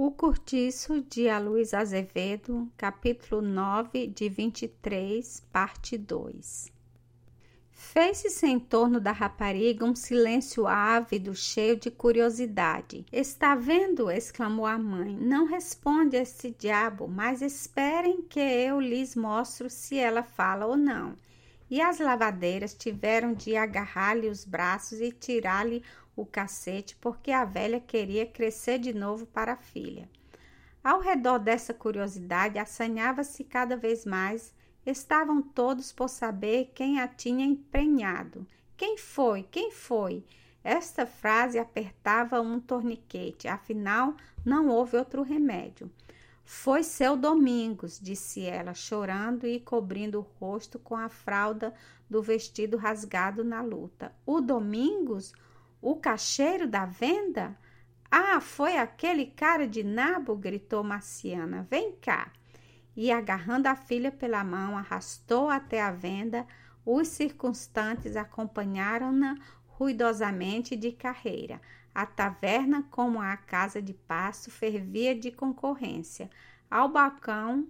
O Curtiço de Luiz Azevedo, capítulo 9, de 23, parte 2 Fez-se em torno da rapariga um silêncio ávido, cheio de curiosidade. Está vendo? exclamou a mãe. Não responde esse diabo, mas esperem que eu lhes mostro se ela fala ou não. E as lavadeiras tiveram de agarrar-lhe os braços e tirar-lhe o cacete, porque a velha queria crescer de novo para a filha. Ao redor dessa curiosidade, assanhava-se cada vez mais. Estavam todos por saber quem a tinha emprenhado. Quem foi? Quem foi? Esta frase apertava um torniquete, afinal, não houve outro remédio. Foi seu Domingos, disse ela, chorando e cobrindo o rosto com a fralda do vestido rasgado na luta. O Domingos? O caixeiro da venda? Ah, foi aquele cara de nabo, gritou Marciana. Vem cá. E agarrando a filha pela mão, arrastou até a venda. Os circunstantes acompanharam-na ruidosamente de carreira. A taverna, como a casa de pasto, fervia de concorrência. Ao balcão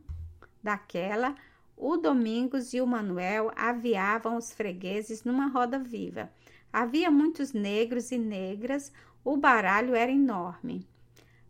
daquela, o Domingos e o Manuel aviavam os fregueses numa roda viva. Havia muitos negros e negras, o baralho era enorme.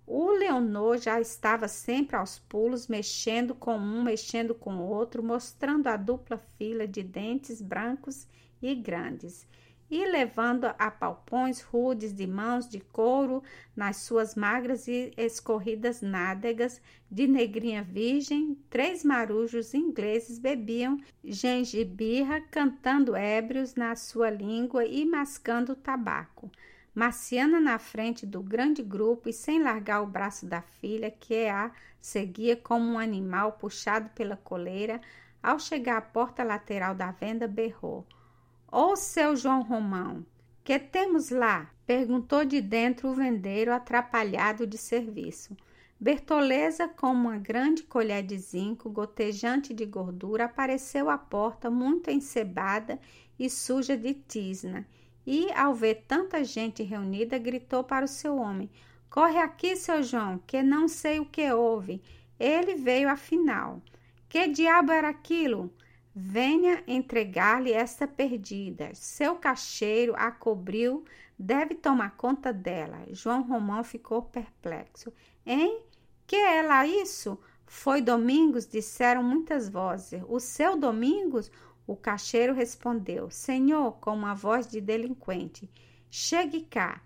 O Leonor já estava sempre aos pulos, mexendo com um, mexendo com outro, mostrando a dupla fila de dentes brancos e grandes e levando a palpões rudes de mãos de couro nas suas magras e escorridas nádegas de negrinha virgem, três marujos ingleses bebiam gengibirra, cantando ébrios na sua língua e mascando tabaco. Marciana na frente do grande grupo e sem largar o braço da filha, que a seguia como um animal puxado pela coleira, ao chegar à porta lateral da venda, berrou – Ô seu João Romão, que temos lá? Perguntou de dentro o vendeiro atrapalhado de serviço. Bertoleza, com uma grande colher de zinco gotejante de gordura, apareceu à porta muito encebada e suja de tisna, e, ao ver tanta gente reunida, gritou para o seu homem: Corre aqui, seu João, que não sei o que houve. Ele veio afinal. Que diabo era aquilo? Venha entregar-lhe esta perdida. Seu cacheiro a cobriu, deve tomar conta dela. João Romão ficou perplexo. Hein? Que é lá isso? Foi Domingos, disseram muitas vozes. O seu Domingos? O cacheiro respondeu: Senhor, com uma voz de delinquente, chegue cá.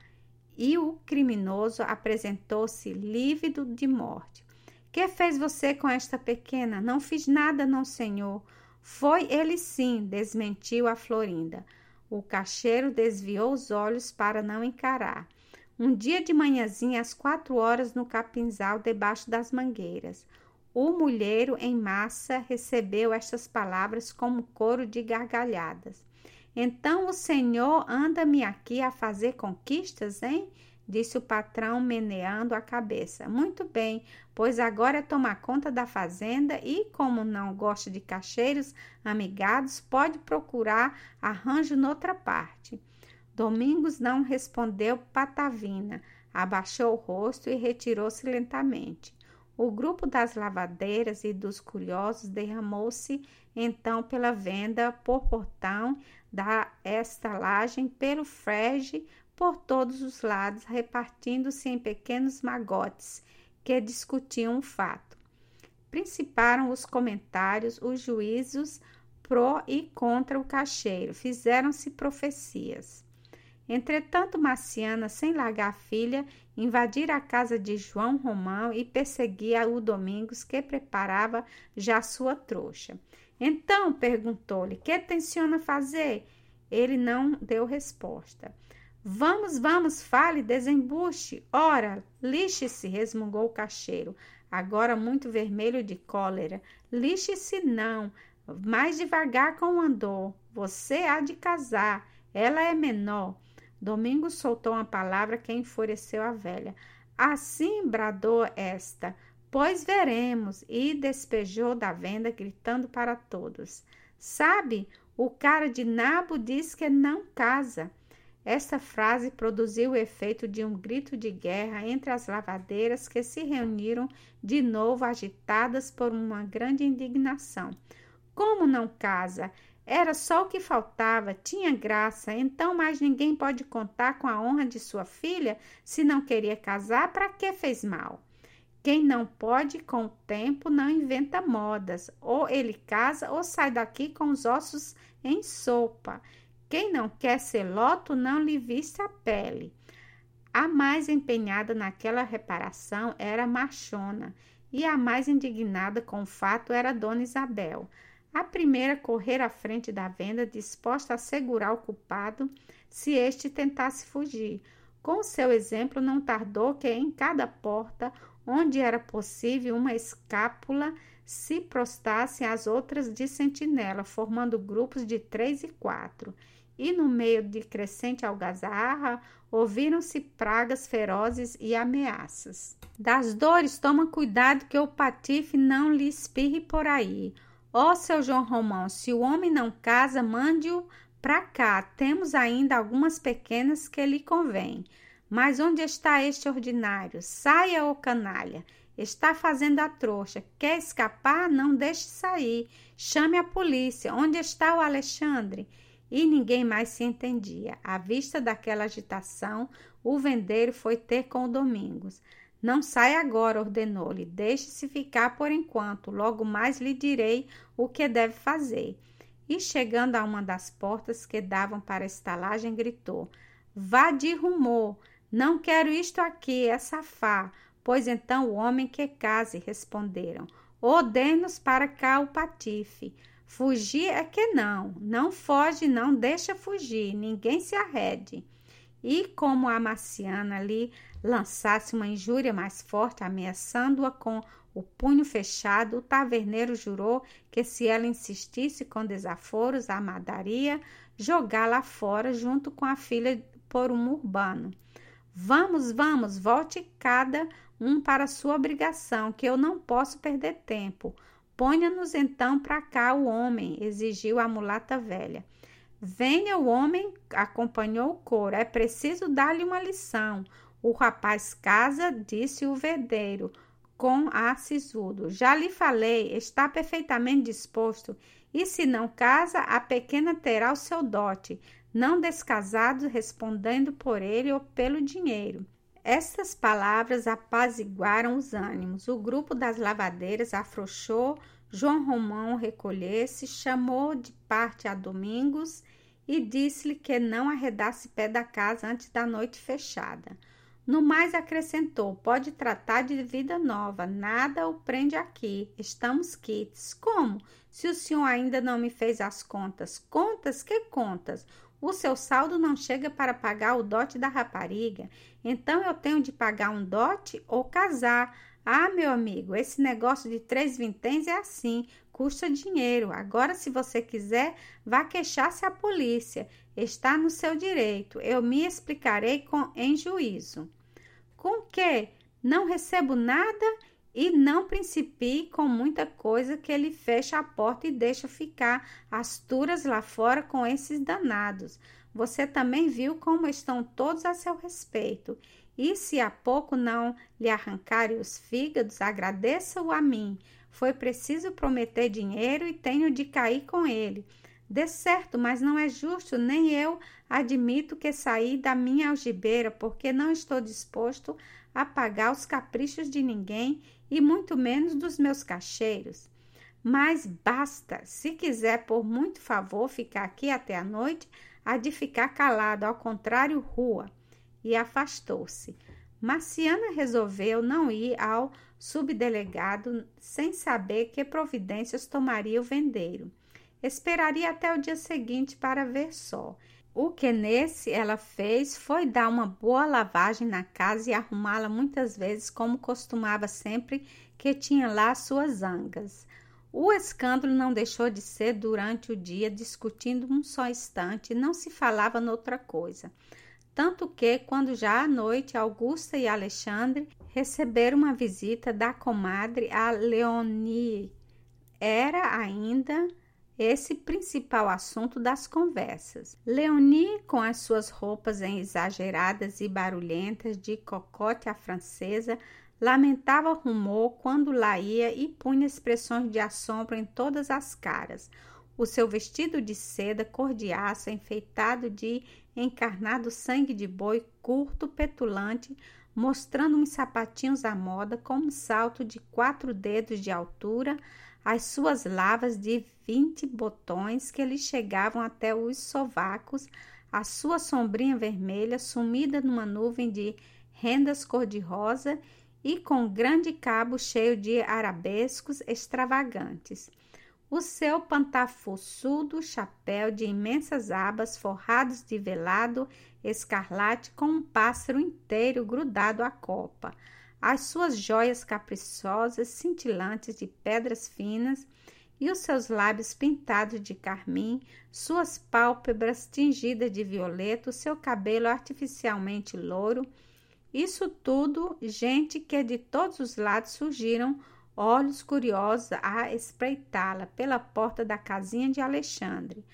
E o criminoso apresentou-se lívido de morte. Que fez você com esta pequena? Não fiz nada, não, senhor. Foi ele sim, desmentiu a Florinda. O cacheiro desviou os olhos para não encarar. Um dia de manhãzinha, às quatro horas, no capinzal, debaixo das mangueiras. O mulheiro, em massa, recebeu estas palavras como coro de gargalhadas. Então o senhor anda-me aqui a fazer conquistas, hein? Disse o patrão, meneando a cabeça. Muito bem, pois agora é tomar conta da fazenda e, como não gosta de cacheiros amigados, pode procurar arranjo noutra parte. Domingos não respondeu patavina, abaixou o rosto e retirou-se lentamente. O grupo das lavadeiras e dos curiosos derramou-se então pela venda, por portão da estalagem, pelo frege, por todos os lados, repartindo-se em pequenos magotes que discutiam o fato. Principaram os comentários, os juízos pró e contra o cacheiro, fizeram-se profecias. Entretanto, Marciana, sem largar a filha, invadira a casa de João Romão e perseguia o Domingos, que preparava já sua trouxa. Então, perguntou-lhe, que tenciona fazer? Ele não deu resposta. Vamos, vamos, fale, desembuche. Ora, lixe-se, resmungou o cacheiro, agora muito vermelho de cólera. Lixe-se não, mais devagar com o andor. Você há de casar, ela é menor. Domingos soltou uma palavra que enfureceu a velha. Assim bradou esta, pois veremos, e despejou da venda, gritando para todos. Sabe, o cara de nabo diz que não casa. Esta frase produziu o efeito de um grito de guerra entre as lavadeiras que se reuniram de novo agitadas por uma grande indignação. Como não casa? Era só o que faltava, tinha graça, então mais ninguém pode contar com a honra de sua filha se não queria casar, para que fez mal? Quem não pode com o tempo não inventa modas, ou ele casa ou sai daqui com os ossos em sopa. Quem não quer ser loto não lhe viste a pele. A mais empenhada naquela reparação era a Machona, e a mais indignada com o fato era Dona Isabel. A primeira correr à frente da venda, disposta a segurar o culpado se este tentasse fugir. Com seu exemplo, não tardou que em cada porta, onde era possível uma escápula, se prostassem as outras de sentinela, formando grupos de três e quatro e no meio de crescente algazarra ouviram-se pragas ferozes e ameaças. Das dores, toma cuidado que o patife não lhe espirre por aí. Ó oh, seu João Romão, se o homem não casa, mande-o para cá. Temos ainda algumas pequenas que lhe convém. Mas onde está este ordinário? Saia, ô canalha! Está fazendo a trouxa. Quer escapar? Não deixe sair. Chame a polícia. Onde está o Alexandre? E ninguém mais se entendia. À vista daquela agitação, o vendeiro foi ter com o Domingos. Não sai agora, ordenou-lhe. Deixe-se ficar por enquanto. Logo mais lhe direi o que deve fazer. E chegando a uma das portas que davam para a estalagem, gritou: Vá de rumor. Não quero isto aqui, é safá. Pois então o homem que case, responderam. Ordem-nos para cá o patife. Fugir é que não, não foge, não deixa fugir, ninguém se arrede. E como a Marciana lhe lançasse uma injúria mais forte, ameaçando-a com o punho fechado, o taverneiro jurou que se ela insistisse com desaforos, a madaria jogá-la fora junto com a filha por um urbano. Vamos, vamos, volte cada um para sua obrigação, que eu não posso perder tempo. Ponha-nos então para cá o homem, exigiu a mulata velha. Venha o homem, acompanhou o coro. É preciso dar-lhe uma lição. O rapaz casa, disse o verdeiro, com ar sisudo. Já lhe falei, está perfeitamente disposto. E se não casa, a pequena terá o seu dote, não descasado, respondendo por ele ou pelo dinheiro. Estas palavras apaziguaram os ânimos. O grupo das lavadeiras afrouxou, João Romão recolhesse, chamou de parte a Domingos e disse-lhe que não arredasse pé da casa antes da noite fechada. No mais acrescentou: pode tratar de vida nova, nada o prende aqui. Estamos quites. Como? Se o senhor ainda não me fez as contas. Contas? Que contas? O seu saldo não chega para pagar o dote da rapariga. Então eu tenho de pagar um dote ou casar. Ah, meu amigo, esse negócio de três vinténs é assim, custa dinheiro. Agora, se você quiser, vá queixar-se à polícia. Está no seu direito. Eu me explicarei com, em juízo. Com que? Não recebo nada e não principie com muita coisa que ele fecha a porta e deixa ficar as turas lá fora com esses danados. Você também viu como estão todos a seu respeito. E se há pouco não lhe arrancarem os fígados, agradeça-o a mim. Foi preciso prometer dinheiro e tenho de cair com ele. De certo, mas não é justo, nem eu admito que saí da minha algibeira, porque não estou disposto a pagar os caprichos de ninguém e muito menos dos meus cacheiros. Mas basta, se quiser por muito favor ficar aqui até a noite, há de ficar calado, ao contrário, rua. E afastou-se. Marciana resolveu não ir ao subdelegado sem saber que providências tomaria o vendeiro. Esperaria até o dia seguinte para ver só. O que nesse ela fez foi dar uma boa lavagem na casa e arrumá-la muitas vezes, como costumava sempre que tinha lá suas zangas. O escândalo não deixou de ser durante o dia, discutindo um só instante, não se falava noutra coisa. Tanto que, quando já à noite Augusta e Alexandre receberam uma visita da comadre a Leonie, era ainda esse principal assunto das conversas. Leonie, com as suas roupas exageradas e barulhentas de cocote à francesa, lamentava rumor quando lá ia e punha expressões de assombro em todas as caras. O seu vestido de seda cor-de-aço, enfeitado de encarnado sangue de boi, curto, petulante, mostrando uns sapatinhos à moda com um salto de quatro dedos de altura, as suas lavas de vinte botões que lhe chegavam até os sovacos, a sua sombrinha vermelha sumida numa nuvem de rendas cor-de-rosa e com grande cabo cheio de arabescos extravagantes. O seu pantafuçudo chapéu de imensas abas forrados de velado escarlate com um pássaro inteiro grudado à copa as suas joias caprichosas, cintilantes de pedras finas, e os seus lábios pintados de carmim, suas pálpebras tingidas de violeta, o seu cabelo artificialmente louro. Isso tudo, gente que de todos os lados surgiram, olhos curiosos a espreitá-la pela porta da casinha de Alexandre.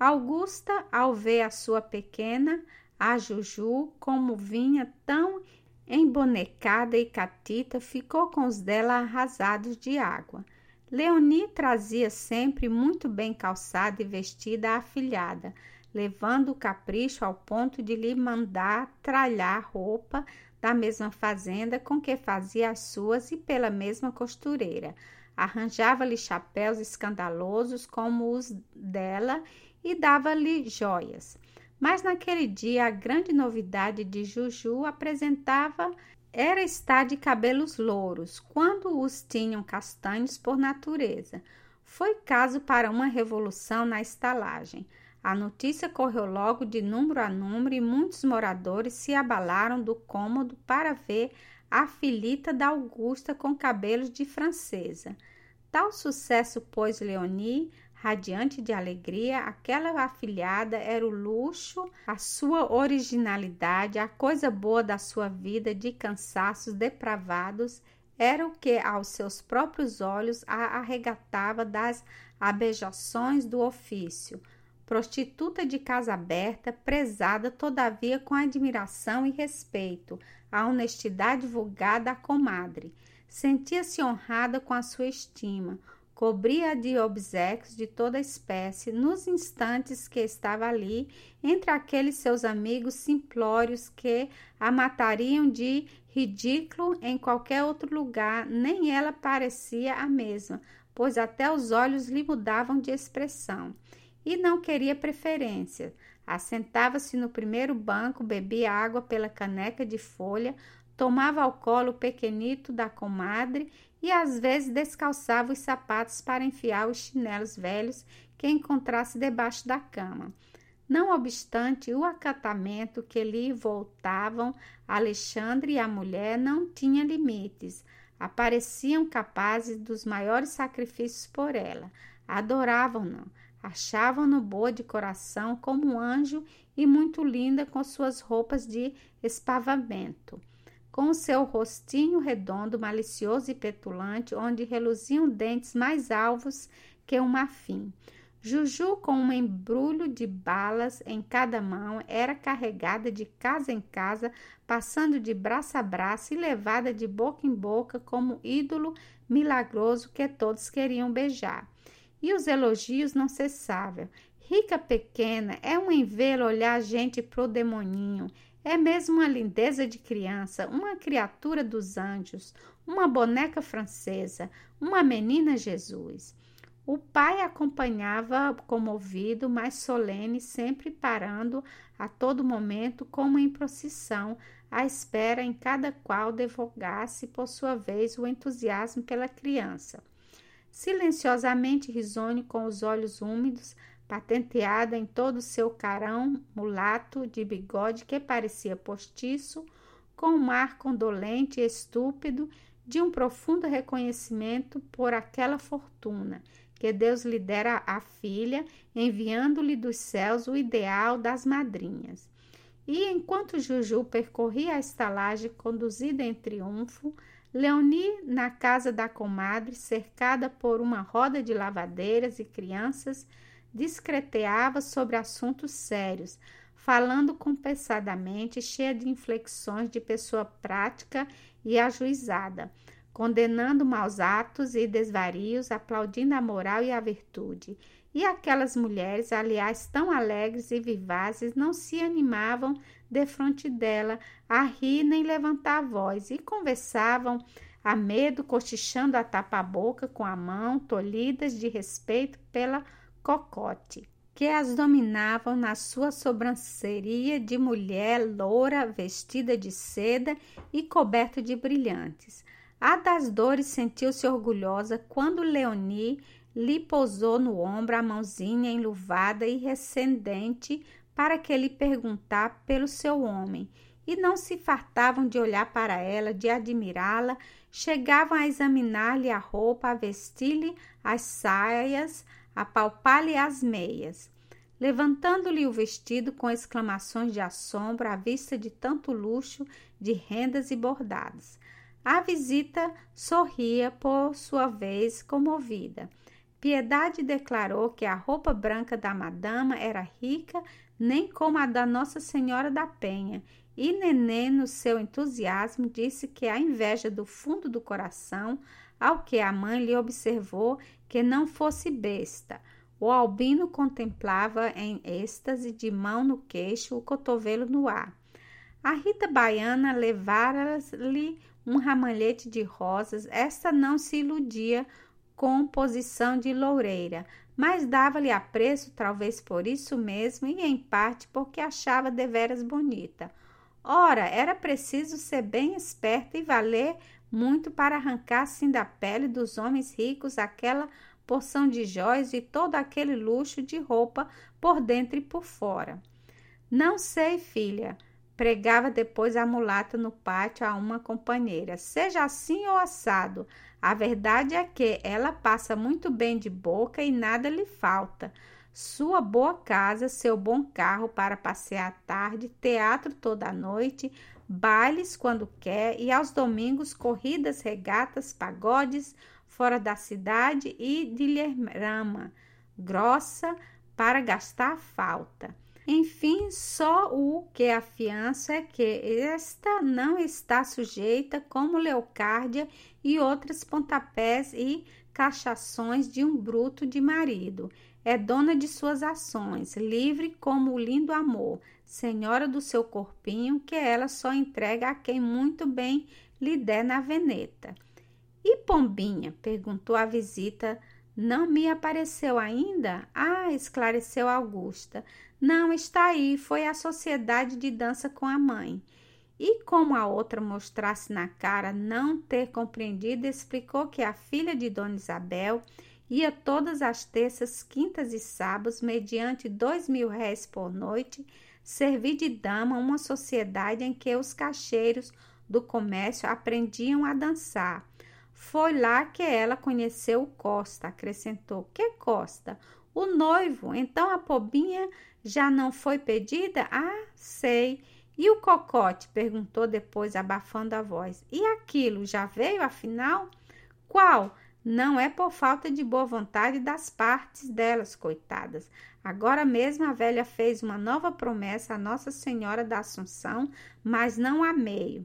Augusta, ao ver a sua pequena, a Juju, como vinha tão embonecada e catita, ficou com os dela arrasados de água. Leonie trazia sempre muito bem calçada e vestida a afilhada, levando o capricho ao ponto de lhe mandar tralhar roupa da mesma fazenda com que fazia as suas e pela mesma costureira. Arranjava-lhe chapéus escandalosos como os dela e dava-lhe joias. Mas naquele dia a grande novidade de Juju apresentava era estar de cabelos louros, quando os tinham castanhos por natureza. Foi caso para uma revolução na estalagem. A notícia correu logo de número a número e muitos moradores se abalaram do cômodo para ver a filita da Augusta com cabelos de francesa. Tal sucesso pôs Leonie radiante de alegria, aquela afilhada era o luxo, a sua originalidade, a coisa boa da sua vida de cansaços depravados, era o que aos seus próprios olhos a arregatava das abejações do ofício. Prostituta de casa aberta, prezada todavia com admiração e respeito, a honestidade vulgar da comadre. Sentia-se honrada com a sua estima, cobria de obséquios de toda espécie nos instantes que estava ali entre aqueles seus amigos simplórios que a matariam de ridículo em qualquer outro lugar, nem ela parecia a mesma, pois até os olhos lhe mudavam de expressão. E não queria preferência. Assentava-se no primeiro banco, bebia água pela caneca de folha, tomava ao colo o pequenito da comadre e às vezes descalçava os sapatos para enfiar os chinelos velhos que encontrasse debaixo da cama. Não obstante o acatamento que lhe voltavam, Alexandre e a mulher não tinham limites. Apareciam capazes dos maiores sacrifícios por ela. Adoravam-no, achavam-no boa de coração como um anjo e muito linda com suas roupas de espavamento com seu rostinho redondo, malicioso e petulante, onde reluziam dentes mais alvos que um marfim. Juju, com um embrulho de balas em cada mão, era carregada de casa em casa, passando de braço a braço e levada de boca em boca como ídolo milagroso que todos queriam beijar. E os elogios não cessavam. Rica pequena, é um envelo olhar gente pro demoninho. É mesmo uma lindeza de criança, uma criatura dos anjos, uma boneca francesa, uma menina Jesus. O pai acompanhava comovido, mas solene, sempre parando a todo momento, como em procissão, à espera em cada qual devogasse por sua vez o entusiasmo pela criança. Silenciosamente risonho, com os olhos úmidos, patenteada em todo o seu carão mulato de bigode que parecia postiço, com um ar condolente e estúpido de um profundo reconhecimento por aquela fortuna que Deus lhe dera à filha, enviando-lhe dos céus o ideal das madrinhas. E enquanto Juju percorria a estalagem conduzida em triunfo, Leonie, na casa da comadre, cercada por uma roda de lavadeiras e crianças, discreteava sobre assuntos sérios, falando compensadamente, cheia de inflexões de pessoa prática e ajuizada, condenando maus atos e desvarios, aplaudindo a moral e a virtude. E aquelas mulheres, aliás, tão alegres e vivazes, não se animavam defronte dela a rir nem levantar a voz, e conversavam a medo, cochichando a tapa-boca com a mão, tolhidas de respeito pela cocote que as dominavam na sua sobranceria de mulher loura, vestida de seda e coberta de brilhantes. A das dores sentiu-se orgulhosa quando Leonie lhe pousou no ombro a mãozinha enluvada e recendente para que lhe perguntar pelo seu homem, e não se fartavam de olhar para ela, de admirá-la, chegavam a examinar-lhe a roupa, a vestir-lhe as saias, apalpar-lhe as meias, levantando-lhe o vestido com exclamações de assombro à vista de tanto luxo de rendas e bordados. A visita sorria por sua vez comovida. Piedade declarou que a roupa branca da madama era rica, nem como a da Nossa Senhora da Penha, e Nenê, no seu entusiasmo, disse que a inveja do fundo do coração, ao que a mãe lhe observou que não fosse besta. O albino contemplava em êxtase, de mão no queixo, o cotovelo no ar. A Rita Baiana levara-lhe um ramalhete de rosas. Esta não se iludia com posição de loureira, mas dava-lhe apreço, talvez por isso mesmo, e em parte porque achava deveras bonita. Ora, era preciso ser bem esperta e valer muito para arrancar assim da pele dos homens ricos aquela porção de jóias e todo aquele luxo de roupa por dentro e por fora. Não sei, filha, pregava depois a mulata no pátio a uma companheira. Seja assim ou assado, a verdade é que ela passa muito bem de boca e nada lhe falta. Sua boa casa, seu bom carro para passear à tarde, teatro toda a noite, bailes quando quer e aos domingos corridas, regatas, pagodes fora da cidade e de grossa para gastar falta. Enfim, só o que afiança é que esta não está sujeita, como Leocárdia e outras pontapés e cachações de um bruto de marido. É dona de suas ações, livre como o lindo amor, senhora do seu corpinho, que ela só entrega a quem muito bem lhe der na veneta. E Pombinha? perguntou a visita. Não me apareceu ainda? Ah, esclareceu Augusta. Não, está aí, foi à sociedade de dança com a mãe. E como a outra mostrasse na cara não ter compreendido, explicou que a filha de Dona Isabel ia todas as terças, quintas e sábados, mediante dois mil réis por noite, servir de dama uma sociedade em que os cacheiros do comércio aprendiam a dançar. Foi lá que ela conheceu Costa, acrescentou. Que Costa? O noivo. Então a pobinha já não foi pedida? Ah, sei. E o cocote? perguntou depois, abafando a voz. E aquilo já veio afinal? Qual? Não é por falta de boa vontade das partes delas, coitadas. Agora mesmo a velha fez uma nova promessa a Nossa Senhora da Assunção, mas não a meio.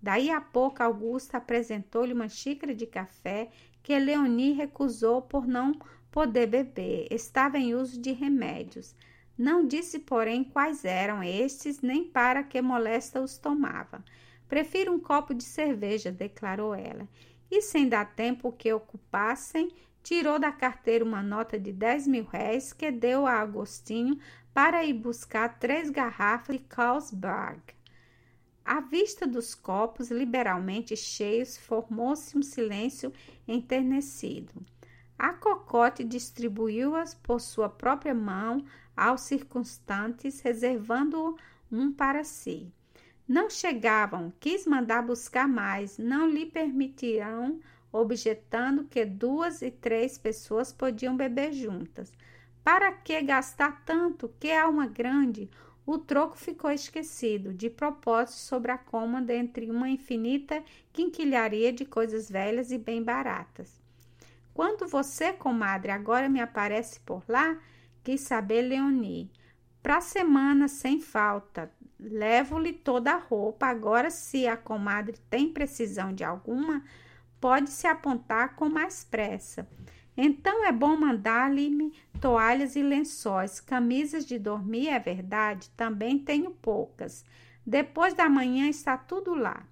Daí a pouco, Augusta apresentou-lhe uma xícara de café que Leonie recusou por não poder beber. Estava em uso de remédios. Não disse, porém, quais eram estes, nem para que molesta os tomava. Prefiro um copo de cerveja, declarou ela e, sem dar tempo que ocupassem, tirou da carteira uma nota de 10 mil réis que deu a Agostinho para ir buscar três garrafas de Carlsberg. À vista dos copos liberalmente cheios, formou-se um silêncio enternecido. A cocote distribuiu-as por sua própria mão aos circunstantes, reservando um para si. Não chegavam, quis mandar buscar mais, não lhe permitirão, objetando que duas e três pessoas podiam beber juntas. Para que gastar tanto? Que alma grande! O troco ficou esquecido, de propósito sobre a cômoda entre uma infinita quinquilharia de coisas velhas e bem baratas. Quando você, comadre, agora me aparece por lá, quis saber Leoni. Pra semana, sem falta, levo-lhe toda a roupa. Agora, se a comadre tem precisão de alguma, pode se apontar com mais pressa. Então é bom mandar-lhe toalhas e lençóis, camisas de dormir, é verdade, também tenho poucas. Depois da manhã está tudo lá.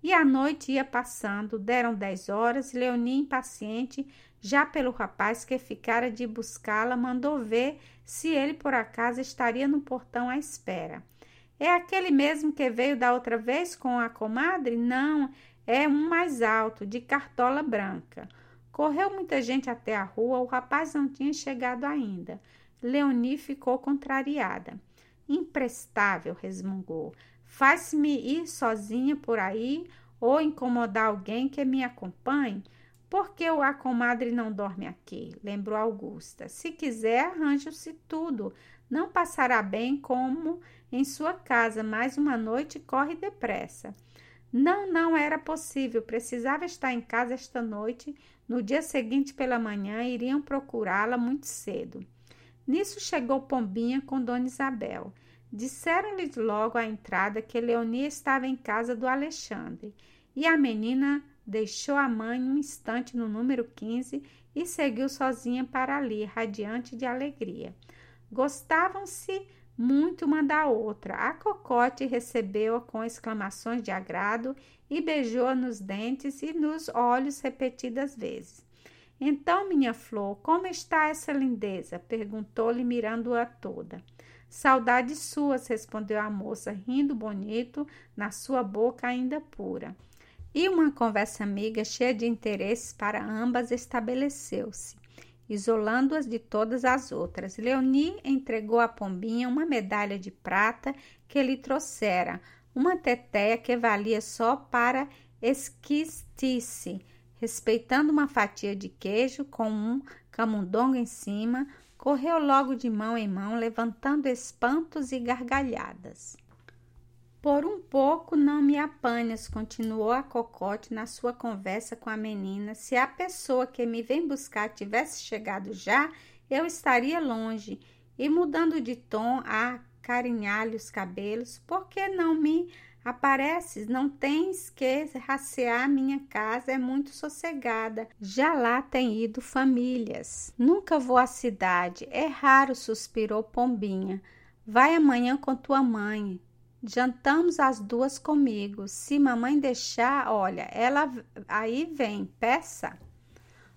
E a noite ia passando, deram dez horas, Leonie, impaciente, já pelo rapaz que ficara de buscá-la, mandou ver se ele por acaso estaria no portão à espera. É aquele mesmo que veio da outra vez com a comadre? Não, é um mais alto, de cartola branca. Correu muita gente até a rua, o rapaz não tinha chegado ainda. Leoni ficou contrariada. Imprestável, resmungou. Faz-me ir sozinha por aí ou incomodar alguém que me acompanhe? Porque a comadre não dorme aqui? Lembrou Augusta. Se quiser, arranje-se tudo. Não passará bem como em sua casa, mais uma noite corre depressa. Não, não era possível. Precisava estar em casa esta noite. No dia seguinte, pela manhã, iriam procurá-la muito cedo. Nisso chegou Pombinha com Dona Isabel. Disseram-lhes logo à entrada que Leonia estava em casa do Alexandre e a menina deixou a mãe um instante no número 15 e seguiu sozinha para ali, radiante de alegria. Gostavam-se muito uma da outra. A cocote recebeu-a com exclamações de agrado e beijou-a nos dentes e nos olhos repetidas vezes. Então, minha flor, como está essa lindeza? perguntou-lhe, mirando-a toda. Saudades suas, respondeu a moça, rindo bonito, na sua boca ainda pura. E uma conversa amiga, cheia de interesses para ambas, estabeleceu-se isolando-as de todas as outras. Leoni entregou à pombinha uma medalha de prata que lhe trouxera, uma teteia que valia só para esquistice, respeitando uma fatia de queijo com um camundongo em cima, correu logo de mão em mão, levantando espantos e gargalhadas. Por um pouco não me apanhas, continuou a cocote na sua conversa com a menina. Se a pessoa que me vem buscar tivesse chegado já, eu estaria longe. E mudando de tom a carinhar-lhe os cabelos, por que não me apareces? Não tens que racear minha casa, é muito sossegada. Já lá tem ido famílias. Nunca vou à cidade, é raro, suspirou Pombinha. Vai amanhã com tua mãe. Jantamos as duas comigo. Se mamãe deixar, olha, ela aí vem, peça.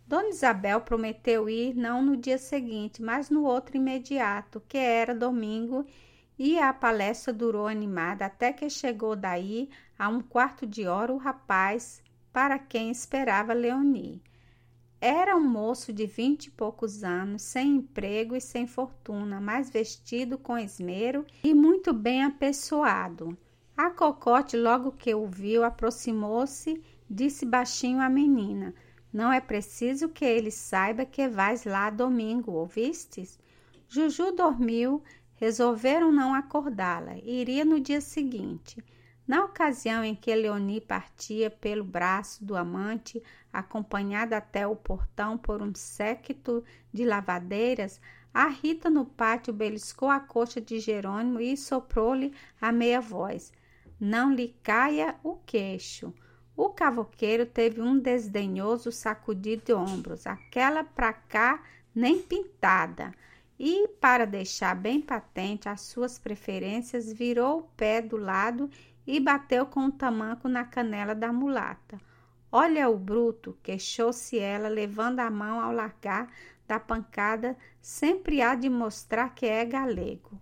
Dona Isabel prometeu ir não no dia seguinte, mas no outro imediato, que era domingo, e a palestra durou animada até que chegou daí a um quarto de hora o rapaz para quem esperava Leonie. Era um moço de vinte e poucos anos, sem emprego e sem fortuna, mas vestido com esmero e muito bem apessoado. A cocote, logo que o viu, aproximou-se, disse baixinho à menina: Não é preciso que ele saiba que vais lá domingo, ouvistes? Juju dormiu, resolveram não acordá-la, iria no dia seguinte. Na ocasião em que Leoni partia pelo braço do amante, acompanhada até o portão por um séquito de lavadeiras, a Rita no pátio beliscou a coxa de Jerônimo e soprou-lhe a meia voz: Não lhe caia o queixo. O cavoqueiro teve um desdenhoso sacudir de ombros, aquela pra cá nem pintada. E, para deixar bem patente as suas preferências, virou o pé do lado e bateu com o tamanco na canela da mulata. Olha o bruto, queixou-se ela, levando a mão ao largar da pancada, sempre há de mostrar que é galego.